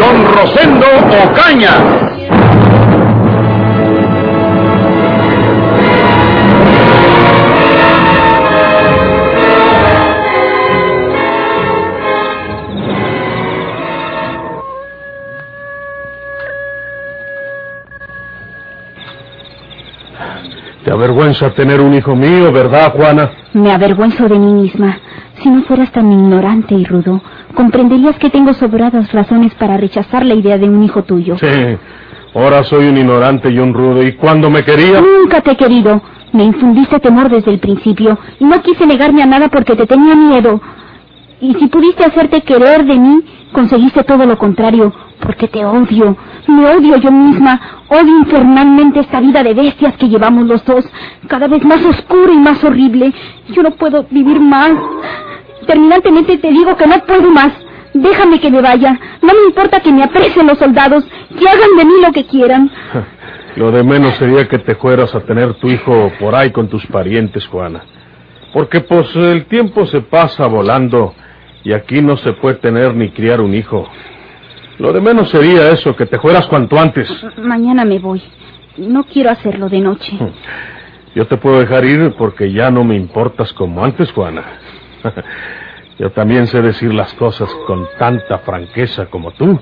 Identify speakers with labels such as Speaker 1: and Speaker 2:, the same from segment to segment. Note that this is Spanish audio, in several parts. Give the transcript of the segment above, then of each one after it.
Speaker 1: don Rosendo Ocaña.
Speaker 2: Te avergüenza tener un hijo mío, ¿verdad, Juana?
Speaker 3: Me avergüenzo de mí misma. Si no fueras tan ignorante y rudo, comprenderías que tengo sobradas razones para rechazar la idea de un hijo tuyo.
Speaker 2: Sí, ahora soy un ignorante y un rudo. ¿Y cuando me quería?
Speaker 3: Nunca te he querido. Me infundiste temor desde el principio y no quise negarme a nada porque te tenía miedo. Y si pudiste hacerte querer de mí, conseguiste todo lo contrario, porque te odio. Me odio yo misma. Odio infernalmente esta vida de bestias que llevamos los dos, cada vez más oscura y más horrible. Yo no puedo vivir más. Terminantemente te digo que no puedo más. Déjame que me vaya. No me importa que me apresen los soldados, que hagan de mí lo que quieran.
Speaker 2: Lo de menos sería que te fueras a tener tu hijo por ahí con tus parientes, Juana. Porque pues el tiempo se pasa volando y aquí no se puede tener ni criar un hijo. Lo de menos sería eso, que te fueras cuanto antes.
Speaker 3: Mañana me voy. No quiero hacerlo de noche.
Speaker 2: Yo te puedo dejar ir porque ya no me importas como antes, Juana. Yo también sé decir las cosas con tanta franqueza como tú,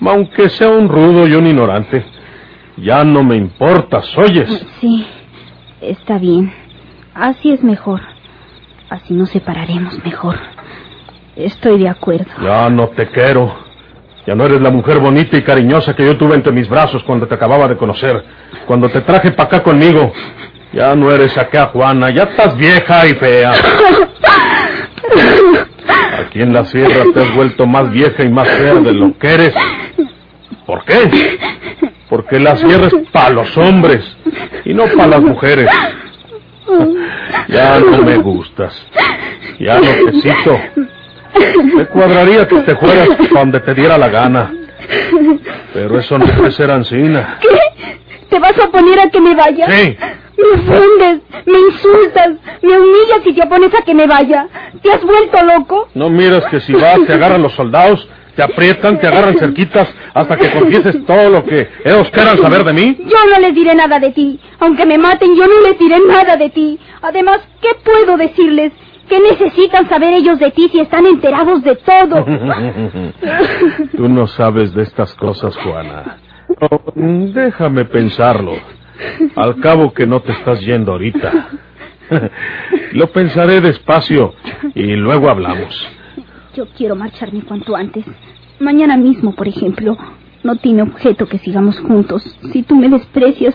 Speaker 2: aunque sea un rudo y un ignorante. Ya no me importas, ¿oyes?
Speaker 3: Sí, está bien. Así es mejor. Así nos separaremos mejor. Estoy de acuerdo.
Speaker 2: Ya no te quiero. Ya no eres la mujer bonita y cariñosa que yo tuve entre mis brazos cuando te acababa de conocer. Cuando te traje para acá conmigo. Ya no eres acá, Juana. Ya estás vieja y fea. Aquí en la sierra te has vuelto más vieja y más fea de lo que eres. ¿Por qué? Porque la sierra es para los hombres y no para las mujeres. Ya no me gustas. Ya no te cito. Me cuadraría que te fueras donde te diera la gana. Pero eso no puede ser ansina.
Speaker 3: ¿Qué? ¿Te vas a poner a que me vaya?
Speaker 2: Sí.
Speaker 3: Me ofendes, me insultas, me humillas y te opones a que me vaya. ¿Te has vuelto loco?
Speaker 2: No miras que si vas te agarran los soldados, te aprietan, te agarran cerquitas hasta que confieses todo lo que ellos quieran saber de mí.
Speaker 3: Yo no les diré nada de ti. Aunque me maten, yo no les diré nada de ti. Además, ¿qué puedo decirles? ¿Qué necesitan saber ellos de ti si están enterados de todo?
Speaker 2: Tú no sabes de estas cosas, Juana. No, déjame pensarlo. Al cabo que no te estás yendo ahorita. Lo pensaré despacio y luego hablamos.
Speaker 3: Yo quiero marcharme cuanto antes. Mañana mismo, por ejemplo. No tiene objeto que sigamos juntos. Si tú me desprecias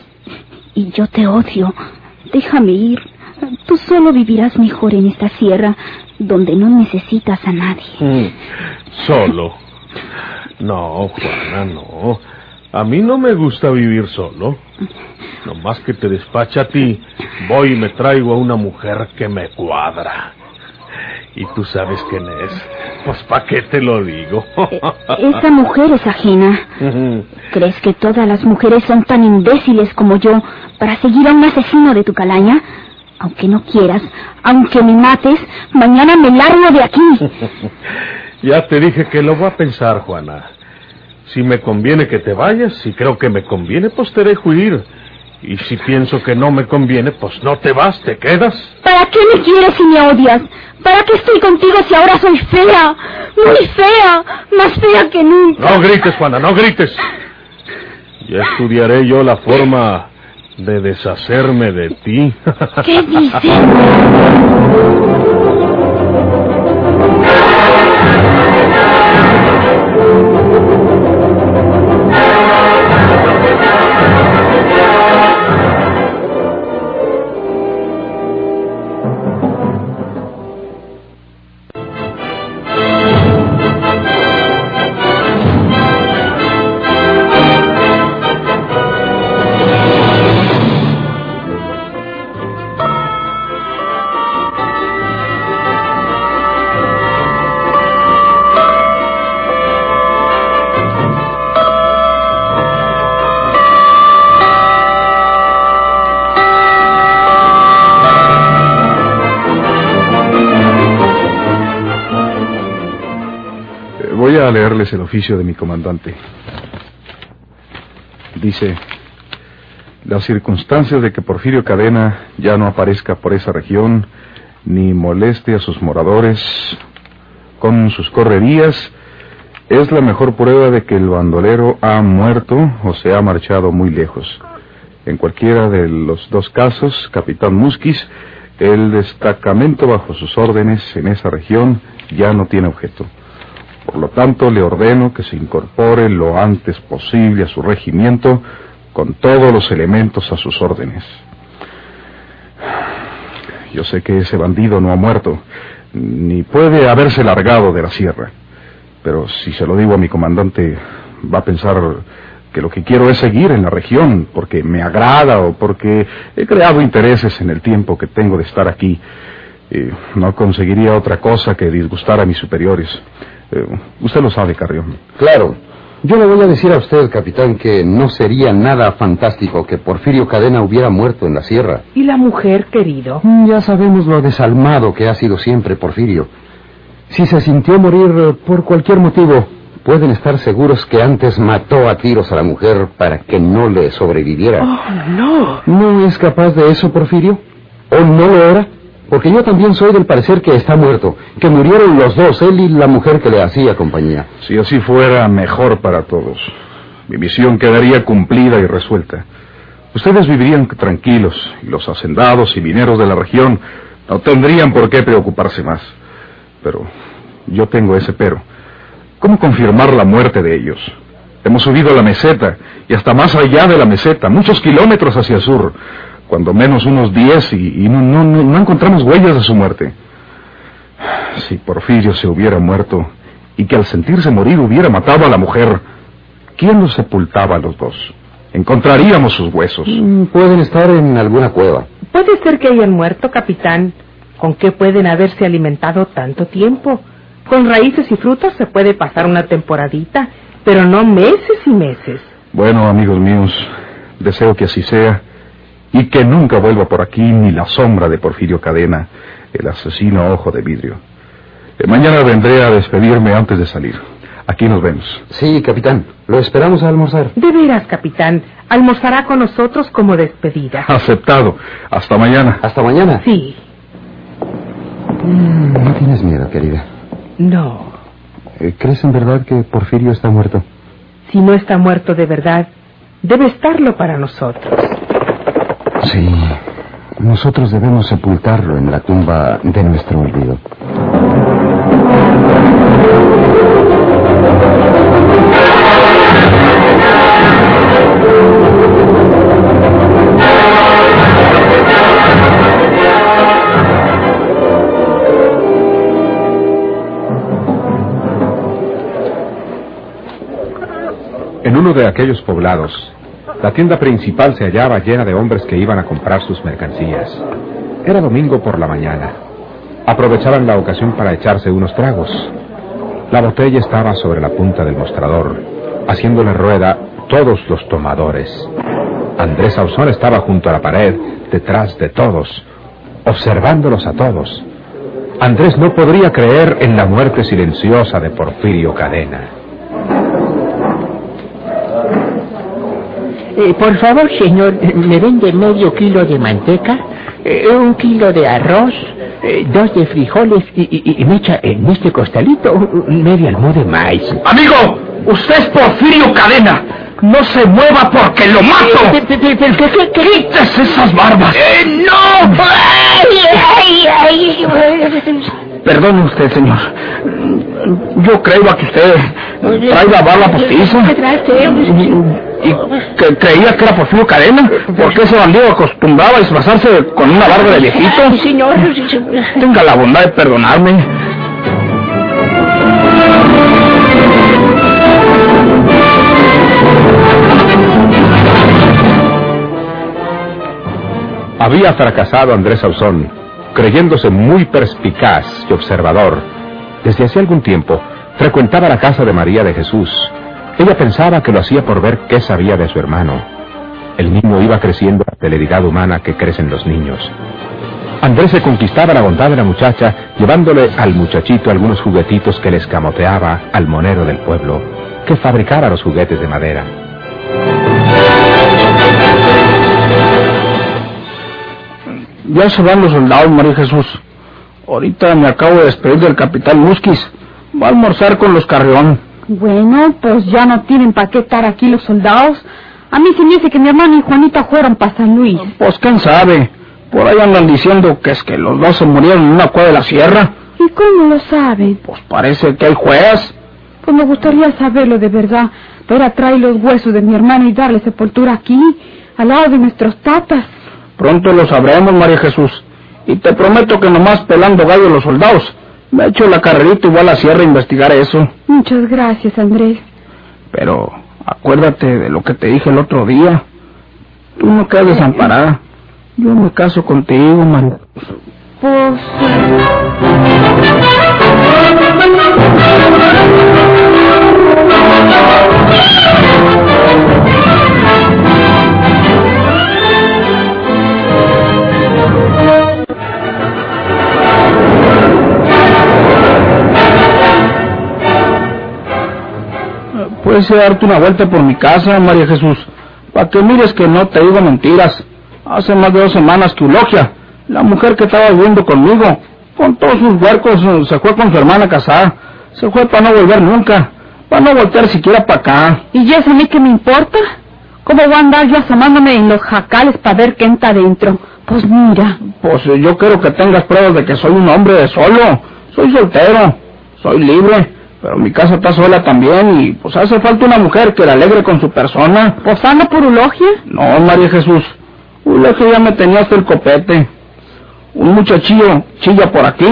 Speaker 3: y yo te odio, déjame ir. Tú solo vivirás mejor en esta sierra donde no necesitas a nadie.
Speaker 2: Mm, Solo. No, Juana, no. A mí no me gusta vivir solo. Nomás que te despacha a ti, voy y me traigo a una mujer que me cuadra. Y tú sabes quién es. Pues ¿para qué te lo digo?
Speaker 3: Esa mujer es ajena. ¿Crees que todas las mujeres son tan imbéciles como yo para seguir a un asesino de tu calaña? Aunque no quieras, aunque me mates, mañana me largo de aquí.
Speaker 2: ya te dije que lo voy a pensar, Juana. Si me conviene que te vayas, si creo que me conviene, pues te dejo ir. Y si pienso que no me conviene, pues no te vas, te quedas.
Speaker 3: ¿Para qué me quieres si me odias? ¿Para qué estoy contigo si ahora soy fea? Muy fea, más fea que nunca.
Speaker 2: No grites, Juana, no grites. Ya estudiaré yo la forma de deshacerme de ti.
Speaker 3: ¿Qué dices?
Speaker 1: Leerles el oficio de mi comandante. Dice, las circunstancias de que Porfirio Cadena ya no aparezca por esa región, ni moleste a sus moradores con sus correrías, es la mejor prueba de que el bandolero ha muerto o se ha marchado muy lejos. En cualquiera de los dos casos, capitán Musquis, el destacamento bajo sus órdenes en esa región ya no tiene objeto. Por lo tanto, le ordeno que se incorpore lo antes posible a su regimiento con todos los elementos a sus órdenes. Yo sé que ese bandido no ha muerto, ni puede haberse largado de la sierra. Pero si se lo digo a mi comandante, va a pensar que lo que quiero es seguir en la región, porque me agrada o porque he creado intereses en el tiempo que tengo de estar aquí. no conseguiría otra cosa que disgustar a mis superiores. Eh, usted lo sabe, Carrión.
Speaker 4: Claro. Yo le voy a decir a usted, capitán, que no sería nada fantástico que Porfirio Cadena hubiera muerto en la sierra.
Speaker 5: ¿Y la mujer, querido?
Speaker 4: Mm, ya sabemos lo desalmado que ha sido siempre Porfirio. Si se sintió morir por cualquier motivo, pueden estar seguros que antes mató a tiros a la mujer para que no le sobreviviera.
Speaker 5: Oh, no.
Speaker 4: ¿No es capaz de eso, Porfirio? ¿O no lo era? Porque yo también soy del parecer que está muerto, que murieron los dos, él y la mujer que le hacía compañía.
Speaker 1: Si así fuera, mejor para todos. Mi misión quedaría cumplida y resuelta. Ustedes vivirían tranquilos y los hacendados y mineros de la región no tendrían por qué preocuparse más. Pero yo tengo ese pero. ¿Cómo confirmar la muerte de ellos? Hemos subido a la meseta y hasta más allá de la meseta, muchos kilómetros hacia el sur cuando menos unos diez, y, no, no, no, encontramos huellas de su muerte. Si Porfirio se hubiera muerto y que al sentirse morir hubiera matado a la mujer, ¿quién los sepultaba a los dos? Encontraríamos sus huesos.
Speaker 4: Mm, pueden estar en alguna cueva.
Speaker 5: Puede ser que hayan muerto, capitán. ¿Con qué pueden haberse alimentado tanto tiempo? Con raíces y frutas se puede pasar una temporadita, pero no meses y meses.
Speaker 1: Bueno, amigos míos, deseo que así sea y que nunca vuelva por aquí ni la sombra de Porfirio Cadena, el asesino ojo de vidrio. Eh, mañana vendré a despedirme antes de salir. Aquí nos vemos.
Speaker 4: Sí, capitán. Lo esperamos a almorzar.
Speaker 5: De veras, capitán. Almorzará con nosotros como despedida.
Speaker 1: Aceptado. Hasta mañana.
Speaker 4: ¿Hasta mañana?
Speaker 5: Sí.
Speaker 4: Mm, no tienes miedo, querida.
Speaker 5: No.
Speaker 4: Eh, ¿Crees en verdad que Porfirio está muerto?
Speaker 5: Si no está muerto de verdad, debe estarlo para nosotros.
Speaker 4: Sí, nosotros debemos sepultarlo en la tumba de nuestro olvido.
Speaker 6: En uno de aquellos poblados, la tienda principal se hallaba llena de hombres que iban a comprar sus mercancías. Era domingo por la mañana. Aprovechaban la ocasión para echarse unos tragos. La botella estaba sobre la punta del mostrador, haciéndole rueda todos los tomadores. Andrés Ausón estaba junto a la pared, detrás de todos, observándolos a todos. Andrés no podría creer en la muerte silenciosa de Porfirio Cadena.
Speaker 7: Eh, por favor, señor, me vende medio kilo de manteca, eh, un kilo de arroz, eh, dos de frijoles y, me echa en este costalito medio almo de maíz.
Speaker 1: Amigo, usted es Porfirio Cadena. No se mueva porque lo mato.
Speaker 7: ¿Qué, qué,
Speaker 1: esas barbas?
Speaker 7: ¡No!
Speaker 1: Perdone usted, señor. Yo creo que usted trae la barba postiza. Y, que creía que era Porfirio Cadena. Porque ese bandido acostumbraba a disfrazarse con una barba de viejito.
Speaker 7: señor.
Speaker 1: Tenga la bondad de perdonarme.
Speaker 6: Había fracasado Andrés Ausón creyéndose muy perspicaz y observador, desde hace algún tiempo frecuentaba la casa de María de Jesús. Ella pensaba que lo hacía por ver qué sabía de su hermano. El niño iba creciendo la celeridad humana que crecen los niños. Andrés se conquistaba la bondad de la muchacha, llevándole al muchachito algunos juguetitos que le escamoteaba al monero del pueblo, que fabricara los juguetes de madera.
Speaker 8: Ya se van los soldados, María Jesús. Ahorita me acabo de despedir del capitán Musquis. Va a almorzar con los Carrión.
Speaker 9: Bueno, pues ya no tienen para qué estar aquí los soldados. A mí se me dice que mi hermano y Juanita fueron para San Luis.
Speaker 8: Pues quién sabe. Por ahí andan diciendo que es que los dos se murieron en una cueva de la sierra.
Speaker 9: ¿Y cómo lo saben?
Speaker 8: Pues parece que hay juez.
Speaker 9: Pues me gustaría saberlo de verdad. Para traer los huesos de mi hermano y darle sepultura aquí, al lado de nuestros tatas.
Speaker 8: Pronto lo sabremos, María Jesús. Y te prometo que nomás pelando gallo los soldados. Me echo la carrerita y voy a la sierra a investigar eso.
Speaker 9: Muchas gracias, Andrés.
Speaker 8: Pero acuérdate de lo que te dije el otro día. Tú no quedas desamparada. Yo me caso contigo, María.
Speaker 9: Pues...
Speaker 8: Puedes ir a darte una vuelta por mi casa, María Jesús, para que mires que no te digo mentiras. Hace más de dos semanas que Eulogia, la mujer que estaba viviendo conmigo, con todos sus huercos, eh, se fue con su hermana casada. Se fue para no volver nunca, para no voltear siquiera para acá.
Speaker 9: ¿Y eso a mí qué me importa? ¿Cómo voy a andar yo asomándome en los jacales para ver qué entra adentro? Pues mira.
Speaker 8: Pues eh, yo quiero que tengas pruebas de que soy un hombre de solo. Soy soltero, soy libre, pero mi casa está sola también y pues hace falta una mujer que la alegre con su persona.
Speaker 9: ¿Pues anda por Eulogia?
Speaker 8: No, María Jesús. Eulogia ya me tenía hasta el copete. Un muchachillo chilla por aquí,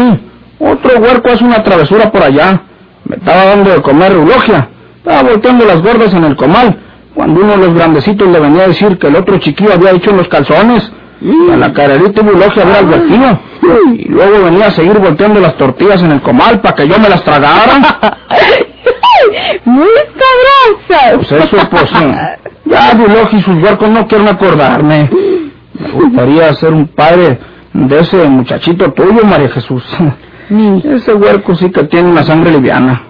Speaker 8: otro huerco hace una travesura por allá. Me estaba dando de comer Eulogia. Estaba volteando las gordas en el comal, cuando uno de los grandecitos le venía a decir que el otro chiquillo había hecho en los calzones. Y a la carerita de Eulogia había advertido. Y luego venía a seguir volteando las tortillas en el comal para que yo me las tragara.
Speaker 9: Muy sabrosas.
Speaker 8: Pues eso, pues, ya de y sus huercos no quieren acordarme. Me gustaría ser un padre de ese muchachito tuyo, María Jesús. Ese huerco sí que tiene una sangre liviana.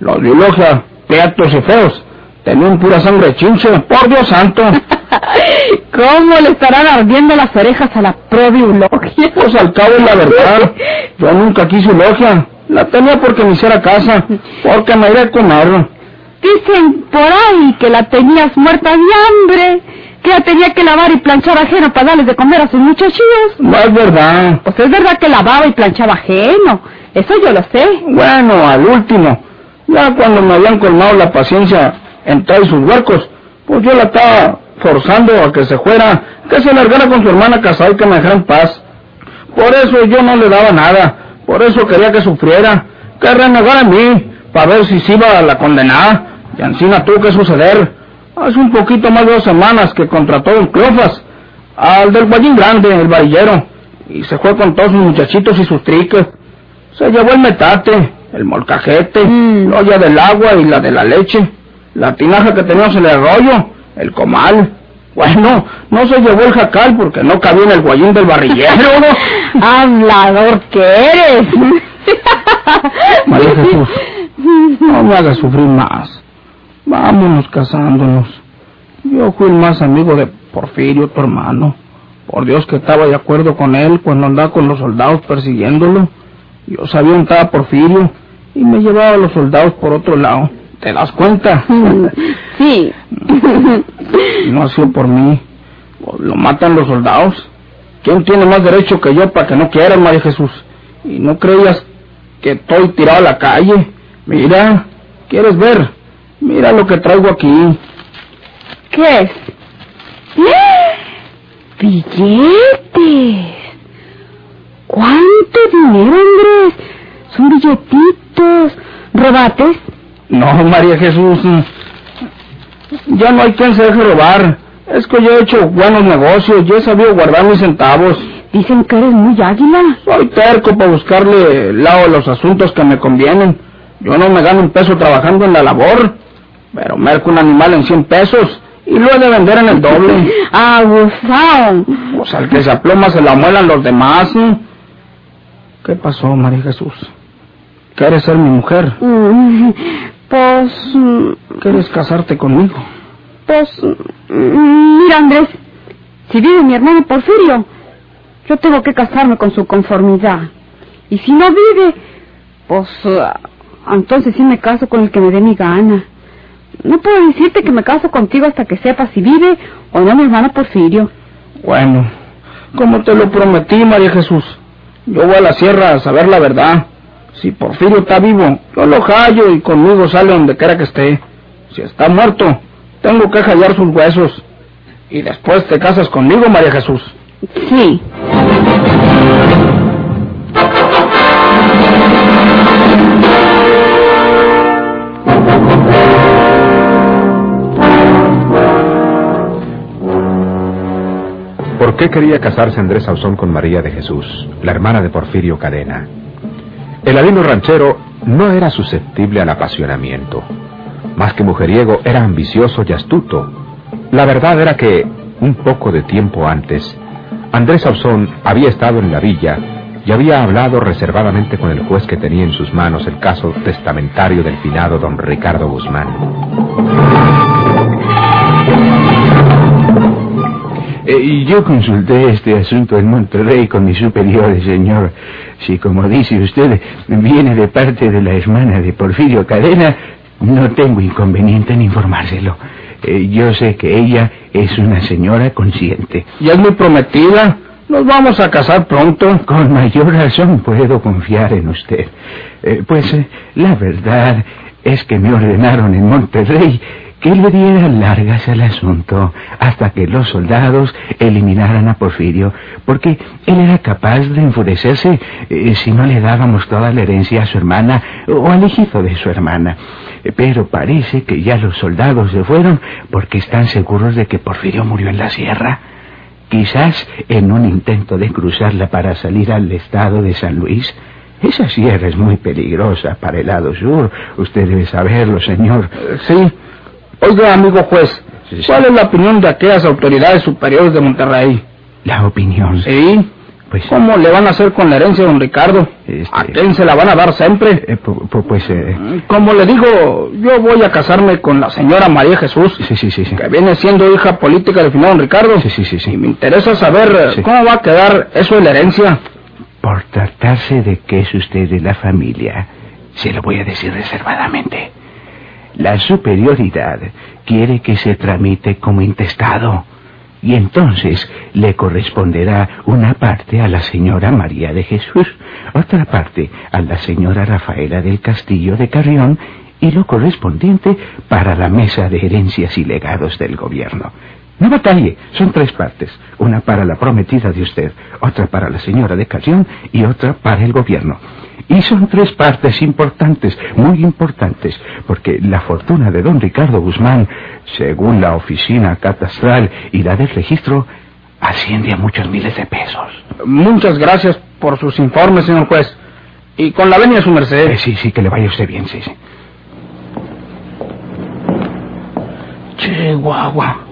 Speaker 8: Los de Eulogia, peatos y feos, tenían pura sangre chinche, por Dios santo.
Speaker 9: ¿Cómo le estarán ardiendo las orejas a la propia Eulogia?
Speaker 8: Pues al cabo es la verdad. Yo nunca quise Eulogia. La tenía porque me hiciera casa, porque me iría a comer.
Speaker 9: Dicen por ahí que la tenías muerta de hambre, que la tenía que lavar y planchar ajeno para darles de comer a sus muchachillos.
Speaker 8: No es verdad.
Speaker 9: Pues es verdad que lavaba y planchaba ajeno, eso yo lo sé.
Speaker 8: Bueno, al último, ya cuando me habían colmado la paciencia en traer sus huercos, pues yo la estaba forzando a que se fuera, que se largara con su hermana casada y que me dejara en paz. Por eso yo no le daba nada, por eso quería que sufriera, que renegara a mí, para ver si se iba a la condenada, y encima tuvo que suceder. Hace un poquito más de dos semanas que contrató un Cleofas, al del Guayín Grande, el varillero, y se fue con todos sus muchachitos y sus triques. Se llevó el metate, el molcajete, la olla del agua y la de la leche, la tinaja que teníamos en el arroyo, el comal. Bueno, no se llevó el jacal porque no cabía en el guayín del barrillero.
Speaker 9: Hablador que eres.
Speaker 8: María Jesús, no me hagas sufrir más. Vámonos casándonos. Yo fui el más amigo de Porfirio, tu hermano. Por Dios que estaba de acuerdo con él cuando andaba con los soldados persiguiéndolo. Yo sabía dónde estaba Porfirio y me llevaba a los soldados por otro lado. ¿Te das cuenta?
Speaker 9: Sí.
Speaker 8: No ha sido por mí. Lo matan los soldados. ¿Quién tiene más derecho que yo para que no quieran, María Jesús? Y no creías que estoy tirado a la calle. Mira, ¿quieres ver? Mira lo que traigo aquí.
Speaker 9: ¿Qué es? ¡Billetes! ¿Cuánto dinero, Andrés? Son billetitos. ¿Robates?
Speaker 8: No, María Jesús. Ya no hay quien se deje robar. Es que yo he hecho buenos negocios. Yo he sabido guardar mis centavos.
Speaker 9: Dicen que eres muy águila.
Speaker 8: Soy terco para buscarle lado a los asuntos que me convienen. Yo no me gano un peso trabajando en la labor. Pero merco un animal en 100 pesos. y lo he de vender en el doble.
Speaker 3: Abusado.
Speaker 8: Pues al que se aploma se la muelan los demás. ¿Qué pasó, María Jesús? ¿Quieres ser mi mujer?
Speaker 3: Pues,
Speaker 8: ¿Quieres casarte conmigo?
Speaker 3: pues, mira Andrés, si vive mi hermano Porfirio, yo tengo que casarme con su conformidad. Y si no vive, pues, entonces sí me caso con el que me dé mi gana. No puedo decirte que me caso contigo hasta que sepa si vive o no mi hermano Porfirio.
Speaker 8: Bueno, como te lo prometí, María Jesús, yo voy a la sierra a saber la verdad. Si Porfirio está vivo, yo lo hallo y conmigo sale donde quiera que esté. Si está muerto, tengo que hallar sus huesos. Y después te casas conmigo, María Jesús.
Speaker 3: Sí.
Speaker 6: ¿Por qué quería casarse Andrés Sauzón con María de Jesús, la hermana de Porfirio Cadena? El alino ranchero no era susceptible al apasionamiento. Más que mujeriego, era ambicioso y astuto. La verdad era que, un poco de tiempo antes, Andrés Sauzón había estado en la villa y había hablado reservadamente con el juez que tenía en sus manos el caso testamentario del finado don Ricardo Guzmán.
Speaker 10: Eh, yo consulté este asunto en Monterrey con mis superiores, señor. Si, como dice usted, viene de parte de la hermana de Porfirio Cadena, no tengo inconveniente en informárselo. Eh, yo sé que ella es una señora consciente.
Speaker 8: ¿Y es mi prometida? Nos vamos a casar pronto.
Speaker 10: Con mayor razón puedo confiar en usted. Eh, pues la verdad es que me ordenaron en Monterrey que le diera largas al asunto hasta que los soldados eliminaran a Porfirio, porque él era capaz de enfurecerse eh, si no le dábamos toda la herencia a su hermana o al hijito de su hermana. Eh, Pero parece que ya los soldados se fueron porque están seguros de que Porfirio murió en la sierra. Quizás en un intento de cruzarla para salir al estado de San Luis. Esa sierra es muy peligrosa para el lado sur. Usted debe saberlo, señor.
Speaker 8: Sí. Oiga, amigo juez,
Speaker 10: Sí.
Speaker 8: ¿cuál es la opinión de aquellas autoridades superiores de Monterrey?
Speaker 10: La opinión.
Speaker 8: Sí.
Speaker 10: Pues,
Speaker 8: ¿Cómo le van a hacer con la herencia don Ricardo?
Speaker 10: Este-
Speaker 8: ¿A quién se la van a dar siempre?
Speaker 10: eh, pu- pu- pues, eh,
Speaker 8: Como le digo, yo voy a casarme con la señora María Jesús,
Speaker 10: sí, sí, sí, sí.
Speaker 8: que viene siendo hija política del final don Ricardo.
Speaker 10: Sí, sí, sí, sí.
Speaker 8: Y me interesa saber
Speaker 10: Sí.
Speaker 8: cómo va a quedar eso de la herencia.
Speaker 10: Por tratarse de que es usted de la familia, se lo voy a decir reservadamente. La superioridad quiere que se tramite como intestado. Y entonces le corresponderá una parte a la señora María de Jesús, otra parte a la señora Rafaela del Castillo de Carrión y lo correspondiente para la mesa de herencias y legados del gobierno. No batalle, son tres partes. Una para la prometida de usted, otra para la señora de Carrión y otra para el gobierno. Y son tres partes importantes, muy importantes, porque la fortuna de don Ricardo Guzmán, según la oficina catastral y la del registro, asciende a muchos miles de pesos.
Speaker 8: Muchas gracias por sus informes, señor juez. Y con la venia de su merced.
Speaker 10: Eh, sí, sí, que le vaya usted bien, sí, sí.
Speaker 8: Chihuahua.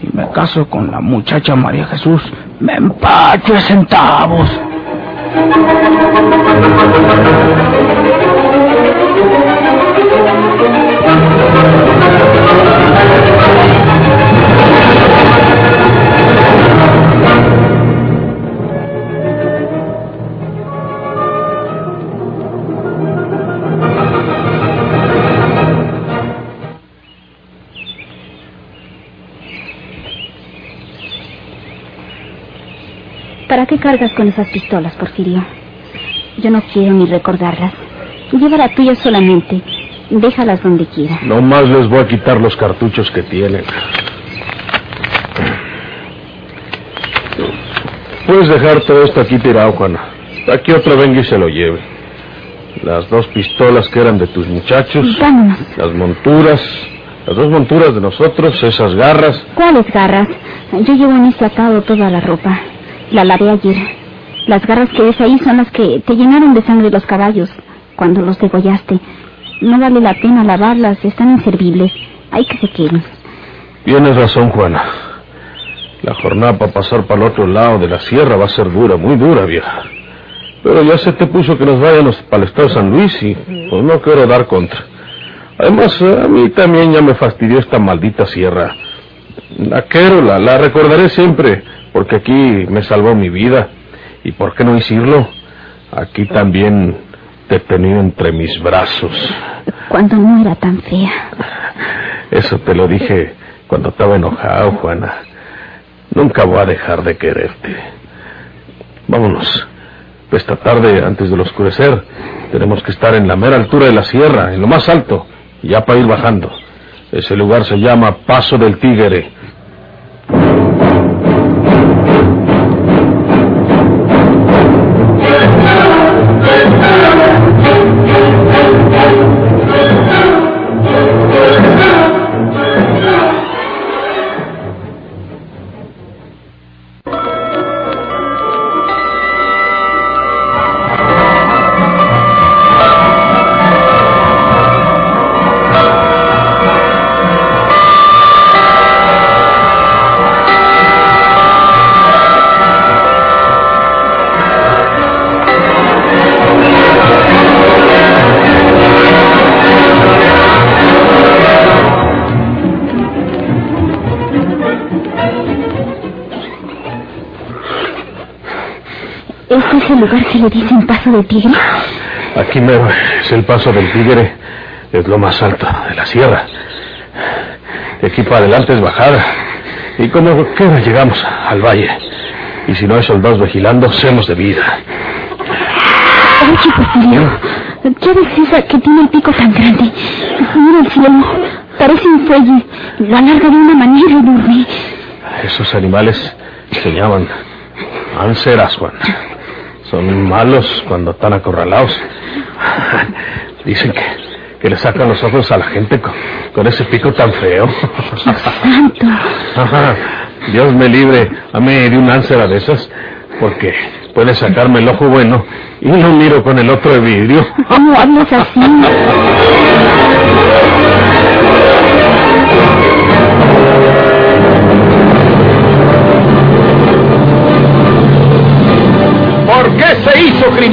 Speaker 8: Si me caso con la muchacha María Jesús, me empacho de centavos.
Speaker 3: Cargas con esas pistolas, Porfirio? Yo no quiero ni recordarlas. Lleva la tuya solamente. Déjalas donde quiera.
Speaker 2: No más les voy a quitar los cartuchos que tienen. Puedes dejar todo esto aquí tirado, Juana. Aquí otro venga y se lo lleve. Las dos pistolas que eran de tus muchachos,
Speaker 3: Vámonos.
Speaker 2: las monturas, las dos monturas de nosotros, esas garras.
Speaker 3: ¿Cuáles garras? Yo llevo en este atado toda la ropa. La lavé ayer. Las garras que ves ahí son las que te llenaron de sangre los caballos cuando los degollaste. No vale la pena lavarlas, están inservibles. Hay que se queden.
Speaker 2: Tienes razón, Juana. La jornada para pasar para el otro lado de la sierra va a ser dura, muy dura, vieja. Pero ya se te puso que nos vayamos para el estado de San Luis y pues no quiero dar contra. Además, a mí también ya me fastidió esta maldita sierra. La quiero, la, la recordaré siempre, porque aquí me salvó mi vida. ¿Y por qué no decirlo? Aquí también te he tenido entre mis brazos.
Speaker 3: Cuando no era tan fea.
Speaker 2: Eso te lo dije cuando estaba enojado, Juana. Nunca voy a dejar de quererte. Vámonos. Esta tarde, antes del oscurecer, tenemos que estar en la mera altura de la sierra, en lo más alto, ya para ir bajando. Ese lugar se llama Paso del Tigre.
Speaker 3: ¿Este es el lugar que le dicen Paso del Tigre?
Speaker 2: Aquí mero es el Paso del Tigre. Es lo más alto de la sierra. De aquí para adelante es bajada. Y como quiera llegamos al valle. Y si no hay soldados vigilando, seamos de vida.
Speaker 3: Oye, Porfirio, ¿qué es esa que tiene el pico tan grande? Mira el cielo, parece un fuelle. Lo alarga de una manera enorme.
Speaker 2: Esos animales se llaman anseras, Juan. Son malos cuando están acorralados. Dicen que, que le sacan los ojos a la gente con, con ese pico tan feo.
Speaker 3: Santo.
Speaker 2: Dios me libre a mí de un ánsera de esas, porque puede sacarme el ojo bueno y no miro con el otro de vidrio.
Speaker 3: ¿Cómo hablas así?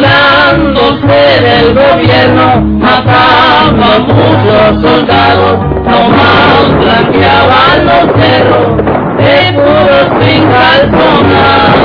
Speaker 11: burlándose del gobierno, matando a muchos soldados, nomás blanqueaban los cerros de puros sin calzonar.